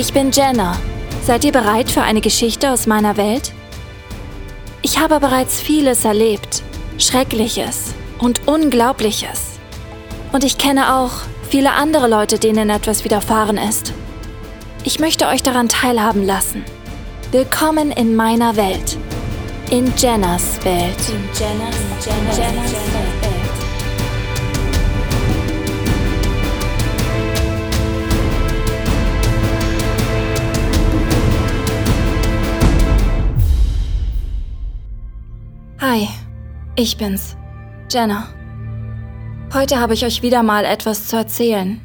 Ich bin Jenna. Seid ihr bereit für eine Geschichte aus meiner Welt? Ich habe bereits vieles erlebt, Schreckliches und Unglaubliches. Und ich kenne auch viele andere Leute, denen etwas widerfahren ist. Ich möchte euch daran teilhaben lassen. Willkommen in meiner Welt. In Jennas Welt. In Jennas, Jennas, Jennas Welt. Hi, ich bin's, Jenna. Heute habe ich euch wieder mal etwas zu erzählen.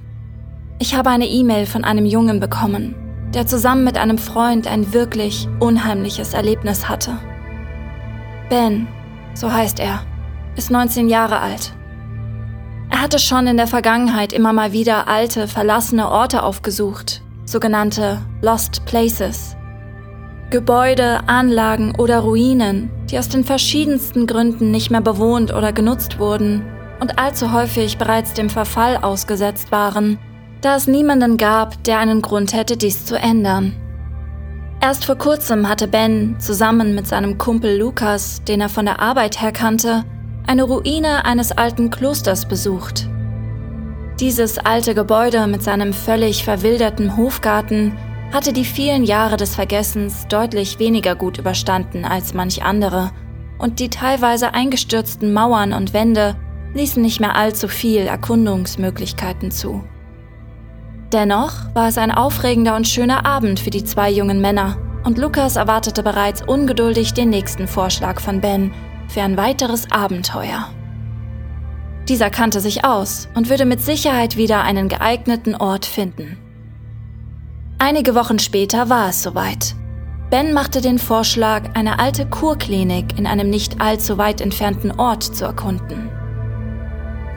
Ich habe eine E-Mail von einem Jungen bekommen, der zusammen mit einem Freund ein wirklich unheimliches Erlebnis hatte. Ben, so heißt er, ist 19 Jahre alt. Er hatte schon in der Vergangenheit immer mal wieder alte, verlassene Orte aufgesucht, sogenannte Lost Places. Gebäude, Anlagen oder Ruinen, die aus den verschiedensten Gründen nicht mehr bewohnt oder genutzt wurden und allzu häufig bereits dem Verfall ausgesetzt waren, da es niemanden gab, der einen Grund hätte, dies zu ändern. Erst vor kurzem hatte Ben zusammen mit seinem Kumpel Lukas, den er von der Arbeit her kannte, eine Ruine eines alten Klosters besucht. Dieses alte Gebäude mit seinem völlig verwilderten Hofgarten hatte die vielen Jahre des Vergessens deutlich weniger gut überstanden als manch andere, und die teilweise eingestürzten Mauern und Wände ließen nicht mehr allzu viel Erkundungsmöglichkeiten zu. Dennoch war es ein aufregender und schöner Abend für die zwei jungen Männer, und Lukas erwartete bereits ungeduldig den nächsten Vorschlag von Ben für ein weiteres Abenteuer. Dieser kannte sich aus und würde mit Sicherheit wieder einen geeigneten Ort finden. Einige Wochen später war es soweit. Ben machte den Vorschlag, eine alte Kurklinik in einem nicht allzu weit entfernten Ort zu erkunden.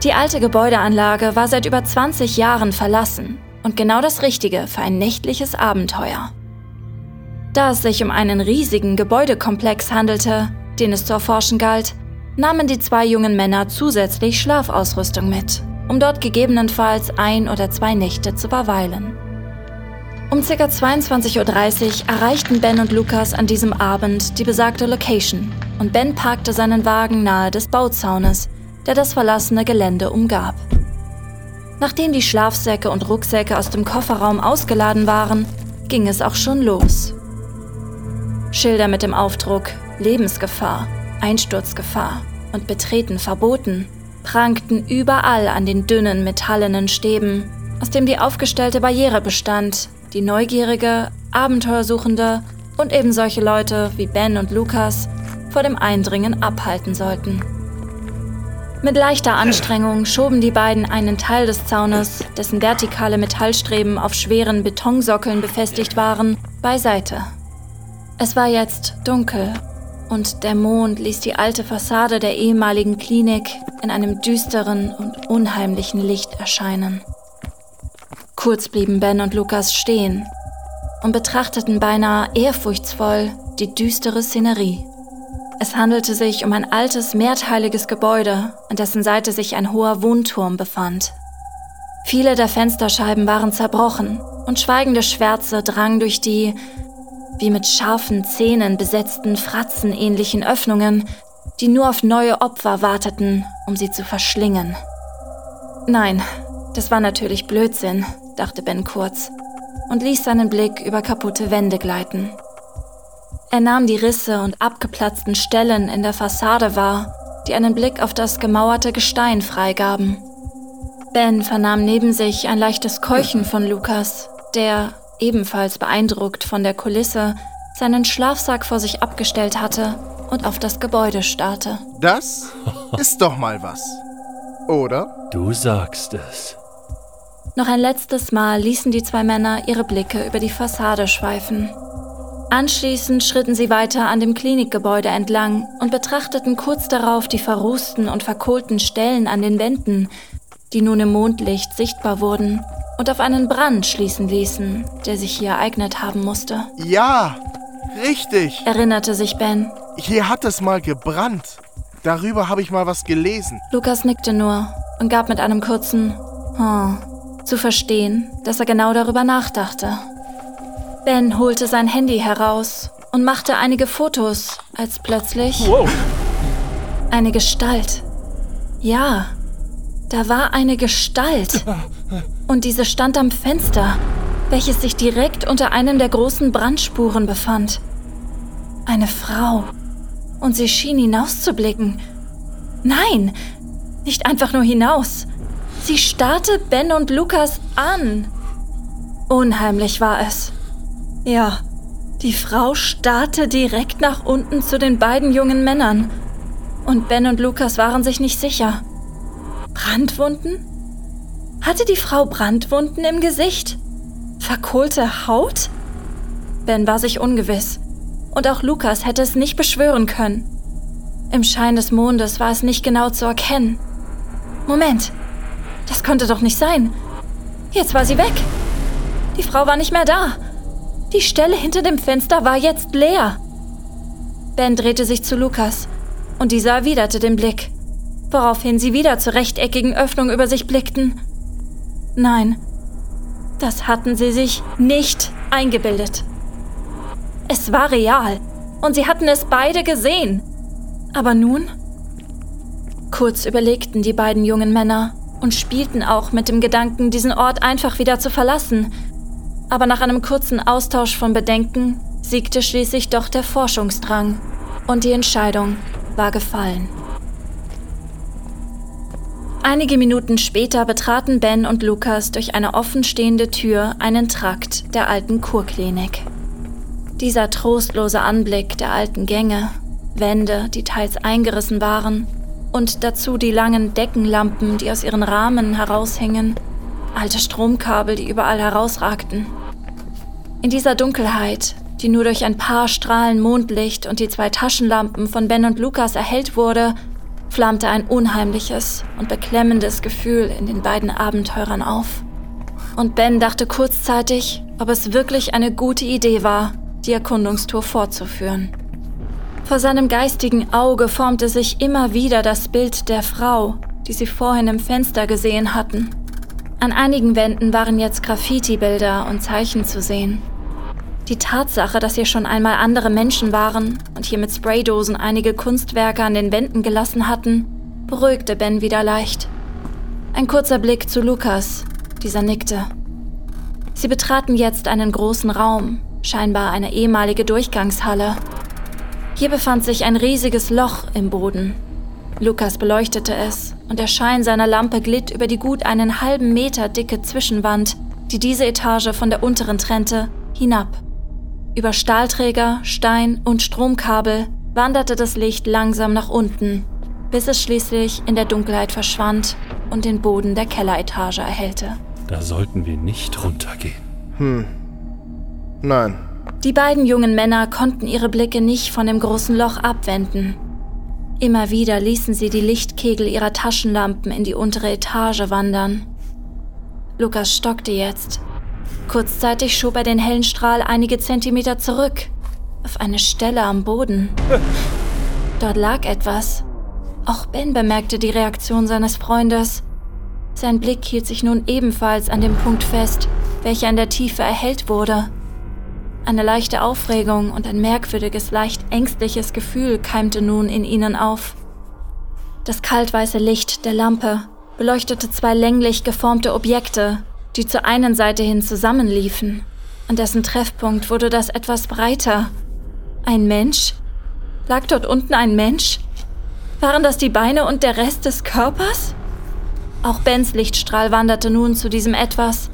Die alte Gebäudeanlage war seit über 20 Jahren verlassen und genau das Richtige für ein nächtliches Abenteuer. Da es sich um einen riesigen Gebäudekomplex handelte, den es zu erforschen galt, nahmen die zwei jungen Männer zusätzlich Schlafausrüstung mit, um dort gegebenenfalls ein oder zwei Nächte zu verweilen. Um ca. 22.30 Uhr erreichten Ben und Lukas an diesem Abend die besagte Location und Ben parkte seinen Wagen nahe des Bauzaunes, der das verlassene Gelände umgab. Nachdem die Schlafsäcke und Rucksäcke aus dem Kofferraum ausgeladen waren, ging es auch schon los. Schilder mit dem Aufdruck Lebensgefahr, Einsturzgefahr und Betreten verboten prangten überall an den dünnen metallenen Stäben, aus dem die aufgestellte Barriere bestand, die neugierige, Abenteuersuchende und eben solche Leute wie Ben und Lukas vor dem Eindringen abhalten sollten. Mit leichter Anstrengung schoben die beiden einen Teil des Zaunes, dessen vertikale Metallstreben auf schweren Betonsockeln befestigt waren, beiseite. Es war jetzt dunkel und der Mond ließ die alte Fassade der ehemaligen Klinik in einem düsteren und unheimlichen Licht erscheinen. Kurz blieben Ben und Lukas stehen und betrachteten beinahe ehrfurchtsvoll die düstere Szenerie. Es handelte sich um ein altes, mehrteiliges Gebäude, an dessen Seite sich ein hoher Wohnturm befand. Viele der Fensterscheiben waren zerbrochen und schweigende Schwärze drangen durch die, wie mit scharfen Zähnen besetzten Fratzenähnlichen Öffnungen, die nur auf neue Opfer warteten, um sie zu verschlingen. Nein, das war natürlich Blödsinn dachte Ben kurz und ließ seinen Blick über kaputte Wände gleiten. Er nahm die Risse und abgeplatzten Stellen in der Fassade wahr, die einen Blick auf das gemauerte Gestein freigaben. Ben vernahm neben sich ein leichtes Keuchen von Lukas, der, ebenfalls beeindruckt von der Kulisse, seinen Schlafsack vor sich abgestellt hatte und auf das Gebäude starrte. Das ist doch mal was. Oder? Du sagst es. Noch ein letztes Mal ließen die zwei Männer ihre Blicke über die Fassade schweifen. Anschließend schritten sie weiter an dem Klinikgebäude entlang und betrachteten kurz darauf die verrußten und verkohlten Stellen an den Wänden, die nun im Mondlicht sichtbar wurden und auf einen Brand schließen ließen, der sich hier ereignet haben musste. Ja, richtig, erinnerte sich Ben. Hier hat es mal gebrannt. Darüber habe ich mal was gelesen. Lukas nickte nur und gab mit einem kurzen Oh zu verstehen, dass er genau darüber nachdachte. Ben holte sein Handy heraus und machte einige Fotos, als plötzlich Wow. eine Gestalt. Ja, da war eine Gestalt. Und diese stand am Fenster, welches sich direkt unter einem der großen Brandspuren befand. Eine Frau. Und sie schien hinauszublicken. Nein, nicht einfach nur hinaus. Sie starrte Ben und Lukas an. Unheimlich war es. Ja, die Frau starrte direkt nach unten zu den beiden jungen Männern. Und Ben und Lukas waren sich nicht sicher. Brandwunden? Hatte die Frau Brandwunden im Gesicht? Verkohlte Haut? Ben war sich ungewiss. Und auch Lukas hätte es nicht beschwören können. Im Schein des Mondes war es nicht genau zu erkennen. Moment, das konnte doch nicht sein. Jetzt war sie weg. Die Frau war nicht mehr da. Die Stelle hinter dem Fenster war jetzt leer. Ben drehte sich zu Lukas und dieser erwiderte den Blick, woraufhin sie wieder zur rechteckigen Öffnung über sich blickten. Nein, das hatten sie sich nicht eingebildet. Es war real und sie hatten es beide gesehen. Aber nun? Kurz überlegten die beiden jungen Männer und spielten auch mit dem Gedanken, diesen Ort einfach wieder zu verlassen. Aber nach einem kurzen Austausch von Bedenken siegte schließlich doch der Forschungsdrang und die Entscheidung war gefallen. Einige Minuten später betraten Ben und Lukas durch eine offenstehende Tür einen Trakt der alten Kurklinik. Dieser trostlose Anblick der alten Gänge, Wände, die teils eingerissen waren, und dazu die langen Deckenlampen, die aus ihren Rahmen heraushingen, alte Stromkabel, die überall herausragten. In dieser Dunkelheit, die nur durch ein paar Strahlen Mondlicht und die zwei Taschenlampen von Ben und Lukas erhellt wurde, flammte ein unheimliches und beklemmendes Gefühl in den beiden Abenteurern auf. Und Ben dachte kurzzeitig, ob es wirklich eine gute Idee war, die Erkundungstour fortzuführen. Vor seinem geistigen Auge formte sich immer wieder das Bild der Frau, die sie vorhin im Fenster gesehen hatten. An einigen Wänden waren jetzt Graffiti-Bilder und Zeichen zu sehen. Die Tatsache, dass hier schon einmal andere Menschen waren und hier mit Spraydosen einige Kunstwerke an den Wänden gelassen hatten, beruhigte Ben wieder leicht. Ein kurzer Blick zu Lukas, dieser nickte. Sie betraten jetzt einen großen Raum, scheinbar eine ehemalige Durchgangshalle. Hier befand sich ein riesiges Loch im Boden. Lukas beleuchtete es und der Schein seiner Lampe glitt über die gut einen halben Meter dicke Zwischenwand, die diese Etage von der unteren trennte, hinab. Über Stahlträger, Stein und Stromkabel wanderte das Licht langsam nach unten, bis es schließlich in der Dunkelheit verschwand und den Boden der Kelleretage erhellte. Da sollten wir nicht runtergehen. Hm. Nein. Die beiden jungen Männer konnten ihre Blicke nicht von dem großen Loch abwenden. Immer wieder ließen sie die Lichtkegel ihrer Taschenlampen in die untere Etage wandern. Lukas stockte jetzt. Kurzzeitig schob er den hellen Strahl einige Zentimeter zurück, auf eine Stelle am Boden. Dort lag etwas. Auch Ben bemerkte die Reaktion seines Freundes. Sein Blick hielt sich nun ebenfalls an dem Punkt fest, welcher in der Tiefe erhellt wurde. Eine leichte Aufregung und ein merkwürdiges, leicht ängstliches Gefühl keimte nun in ihnen auf. Das kaltweiße Licht der Lampe beleuchtete zwei länglich geformte Objekte, die zur einen Seite hin zusammenliefen. An dessen Treffpunkt wurde das etwas breiter. Ein Mensch? Lag dort unten ein Mensch? Waren das die Beine und der Rest des Körpers? Auch Bens Lichtstrahl wanderte nun zu diesem Etwas.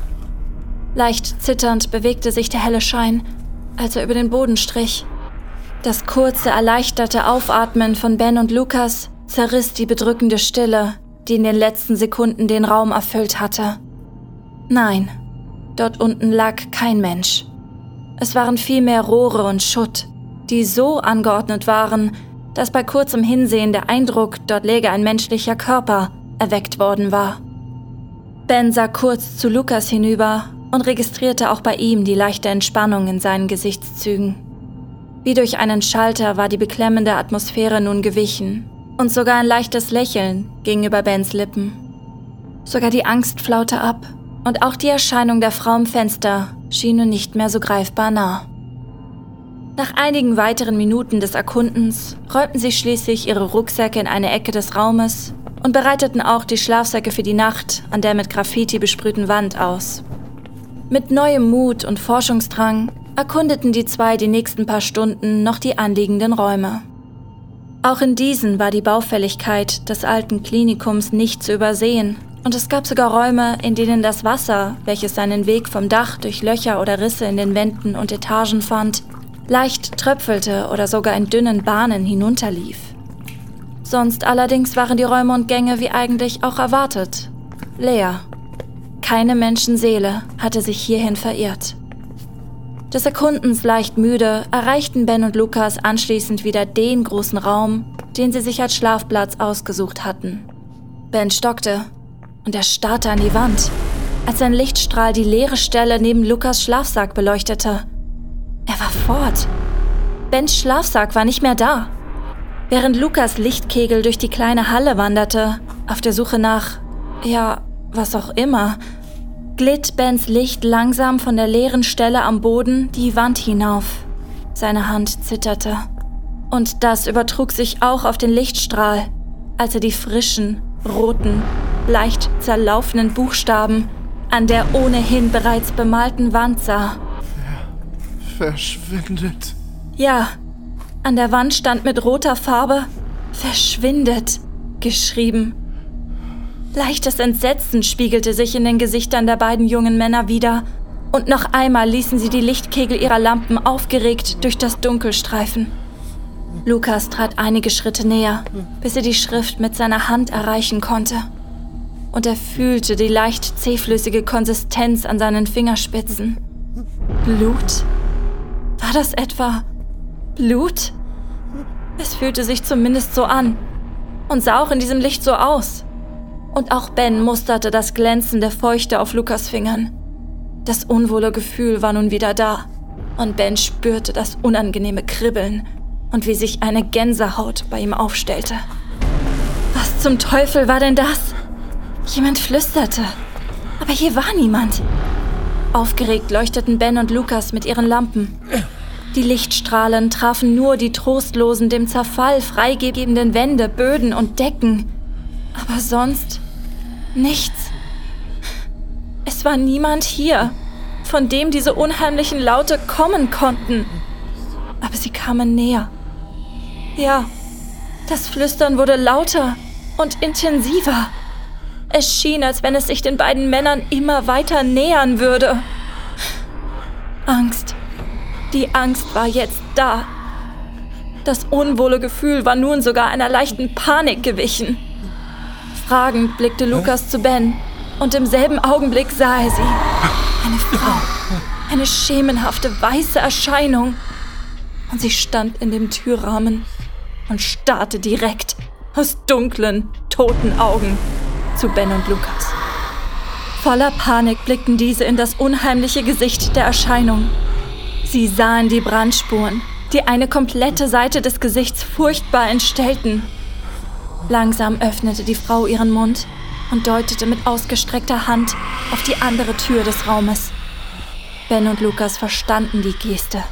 Leicht zitternd bewegte sich der helle Schein, als er über den Boden strich. Das kurze, erleichterte Aufatmen von Ben und Lukas zerriss die bedrückende Stille, die in den letzten Sekunden den Raum erfüllt hatte. Nein, dort unten lag kein Mensch. Es waren vielmehr Rohre und Schutt, die so angeordnet waren, dass bei kurzem Hinsehen der Eindruck, dort läge ein menschlicher Körper, erweckt worden war. Ben sah kurz zu Lukas hinüber und registrierte auch bei ihm die leichte Entspannung in seinen Gesichtszügen. Wie durch einen Schalter war die beklemmende Atmosphäre nun gewichen und sogar ein leichtes Lächeln ging über Bens Lippen. Sogar die Angst flaute ab Und auch die Erscheinung der Frau im Fenster schien nun nicht mehr so greifbar nah. Nach einigen weiteren Minuten des Erkundens räumten sie schließlich ihre Rucksäcke in eine Ecke des Raumes und bereiteten auch die Schlafsäcke für die Nacht an der mit Graffiti besprühten Wand aus. Mit neuem Mut und Forschungsdrang erkundeten die zwei die nächsten paar Stunden noch die anliegenden Räume. Auch in diesen war die Baufälligkeit des alten Klinikums nicht zu übersehen, und es gab sogar Räume, in denen das Wasser, welches seinen Weg vom Dach durch Löcher oder Risse in den Wänden und Etagen fand, leicht tröpfelte oder sogar in dünnen Bahnen hinunterlief. Sonst allerdings waren die Räume und Gänge wie eigentlich auch erwartet. Leer. Keine Menschenseele hatte sich hierhin verirrt. Des Erkundens leicht müde erreichten Ben und Lukas anschließend wieder den großen Raum, den sie sich als Schlafplatz ausgesucht hatten. Ben stockte und er starrte an die Wand, als ein Lichtstrahl die leere Stelle neben Lukas Schlafsack beleuchtete. Er war fort. Bens Schlafsack war nicht mehr da. Während Lukas Lichtkegel durch die kleine Halle wanderte, auf der Suche nach, ja, was auch immer, glitt Bens Licht langsam von der leeren Stelle am Boden die Wand hinauf. Seine Hand zitterte. Und das übertrug sich auch auf den Lichtstrahl, als er die frischen, roten, leicht zerlaufenen Buchstaben an der ohnehin bereits bemalten Wand sah. Verschwindet. Ja, an der Wand stand mit roter Farbe Verschwindet geschrieben. Leichtes Entsetzen spiegelte sich in den Gesichtern der beiden jungen Männer wieder, und noch einmal ließen sie die Lichtkegel ihrer Lampen aufgeregt durch das Dunkel streifen. Lukas trat einige Schritte näher, bis er die Schrift mit seiner Hand erreichen konnte. Und er fühlte die leicht zähflüssige Konsistenz an seinen Fingerspitzen. Blut? War das etwa Blut? Es fühlte sich zumindest so an und sah auch in diesem Licht so aus. Und auch Ben musterte das Glänzen der Feuchte auf Lukas Fingern. Das unwohle Gefühl war nun wieder da und Ben spürte das unangenehme Kribbeln und wie sich eine Gänsehaut bei ihm aufstellte. Was zum Teufel war denn das? Jemand flüsterte, aber hier war niemand. Aufgeregt leuchteten Ben und Lukas mit ihren Lampen. Die Lichtstrahlen trafen nur die trostlosen, dem Zerfall freigebenden Wände, Böden und Decken. Aber sonst nichts. Es war niemand hier, von dem diese unheimlichen Laute kommen konnten. Aber sie kamen näher. Ja, das Flüstern wurde lauter und intensiver. Es schien, als wenn es sich den beiden Männern immer weiter nähern würde. Angst. Die Angst war jetzt da. Das unwohle Gefühl war nun sogar einer leichten Panik gewichen. Fragend blickte Lukas zu Ben und im selben Augenblick sah er sie. Eine Frau. Eine schemenhafte weiße Erscheinung. Und sie stand in dem Türrahmen und starrte direkt aus dunklen, toten Augen zu Ben und Lukas. Voller Panik blickten diese in das unheimliche Gesicht der Erscheinung. Sie sahen die Brandspuren, die eine komplette Seite des Gesichts furchtbar entstellten. Langsam öffnete die Frau ihren Mund und deutete mit ausgestreckter Hand auf die andere Tür des Raumes. Ben und Lukas verstanden die Geste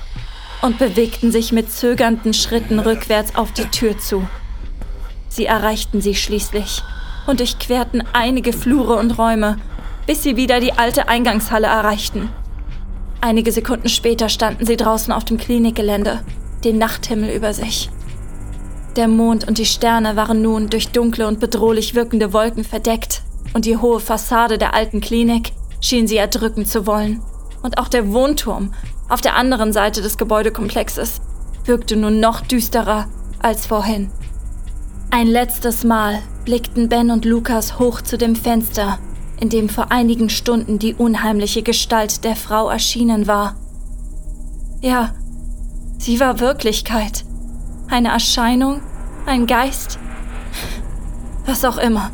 und bewegten sich mit zögernden Schritten rückwärts auf die Tür zu. Sie erreichten sie schließlich und durchquerten einige Flure und Räume, bis sie wieder die alte Eingangshalle erreichten. Einige Sekunden später standen sie draußen auf dem Klinikgelände, den Nachthimmel über sich. Der Mond und die Sterne waren nun durch dunkle und bedrohlich wirkende Wolken verdeckt, und die hohe Fassade der alten Klinik schien sie erdrücken zu wollen. Und auch der Wohnturm auf der anderen Seite des Gebäudekomplexes wirkte nun noch düsterer als vorhin. Ein letztes Mal blickten Ben und Lukas hoch zu dem Fenster, in dem vor einigen Stunden die unheimliche Gestalt der Frau erschienen war. Ja, sie war Wirklichkeit. Eine Erscheinung, ein Geist, was auch immer.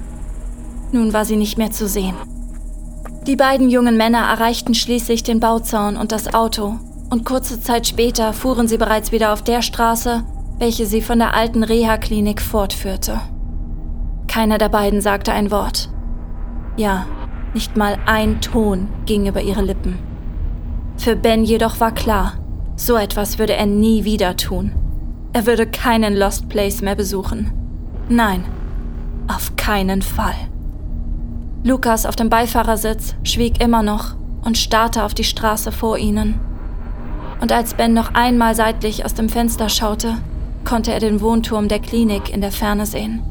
Nun war sie nicht mehr zu sehen. Die beiden jungen Männer erreichten schließlich den Bauzaun und das Auto, und kurze Zeit später fuhren sie bereits wieder auf der Straße, welche sie von der alten Reha-Klinik fortführte. Keiner der beiden sagte ein Wort. Ja, Nicht mal ein Ton ging über ihre Lippen. Für Ben jedoch war klar, so etwas würde er nie wieder tun. Er würde keinen Lost Place mehr besuchen. Nein, auf keinen Fall. Lukas auf dem Beifahrersitz schwieg immer noch und starrte auf die Straße vor ihnen. Und als Ben noch einmal seitlich aus dem Fenster schaute, konnte er den Wohnturm der Klinik in der Ferne sehen.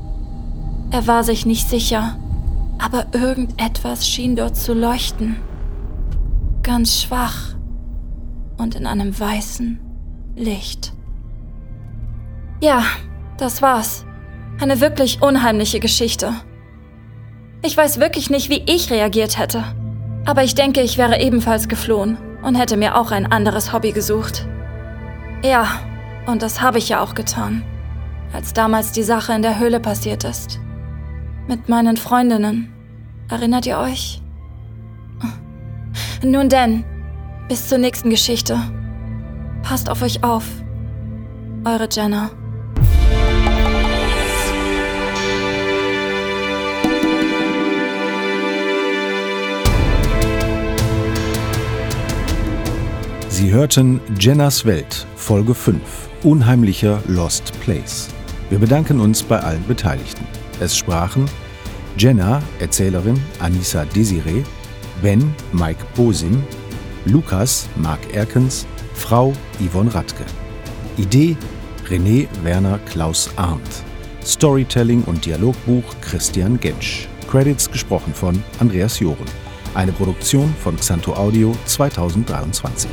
Er war sich nicht sicher, aber irgendetwas schien dort zu leuchten. Ganz schwach und in einem weißen Licht. Ja, das war's. Eine wirklich unheimliche Geschichte. Ich weiß wirklich nicht, wie ich reagiert hätte. Aber ich denke, ich wäre ebenfalls geflohen und hätte mir auch ein anderes Hobby gesucht. Ja, und das habe ich ja auch getan, als damals die Sache in der Höhle passiert ist. Mit meinen Freundinnen. Erinnert ihr euch? Nun denn, bis zur nächsten Geschichte. Passt auf euch auf. Eure Jenna. Sie hörten Jennas Welt, Folge 5, Unheimlicher Lost Place. Wir bedanken uns bei allen Beteiligten. Es sprachen Jenna, Erzählerin Anissa Desiree, Ben, Mike Bosim, Lukas, Mark Erkens, Frau Yvonne Radke. Idee René Werner Klaus Arndt. Storytelling und Dialogbuch Christian Gensch. Credits gesprochen von Andreas Joren. Eine Produktion von Xanto Audio 2023.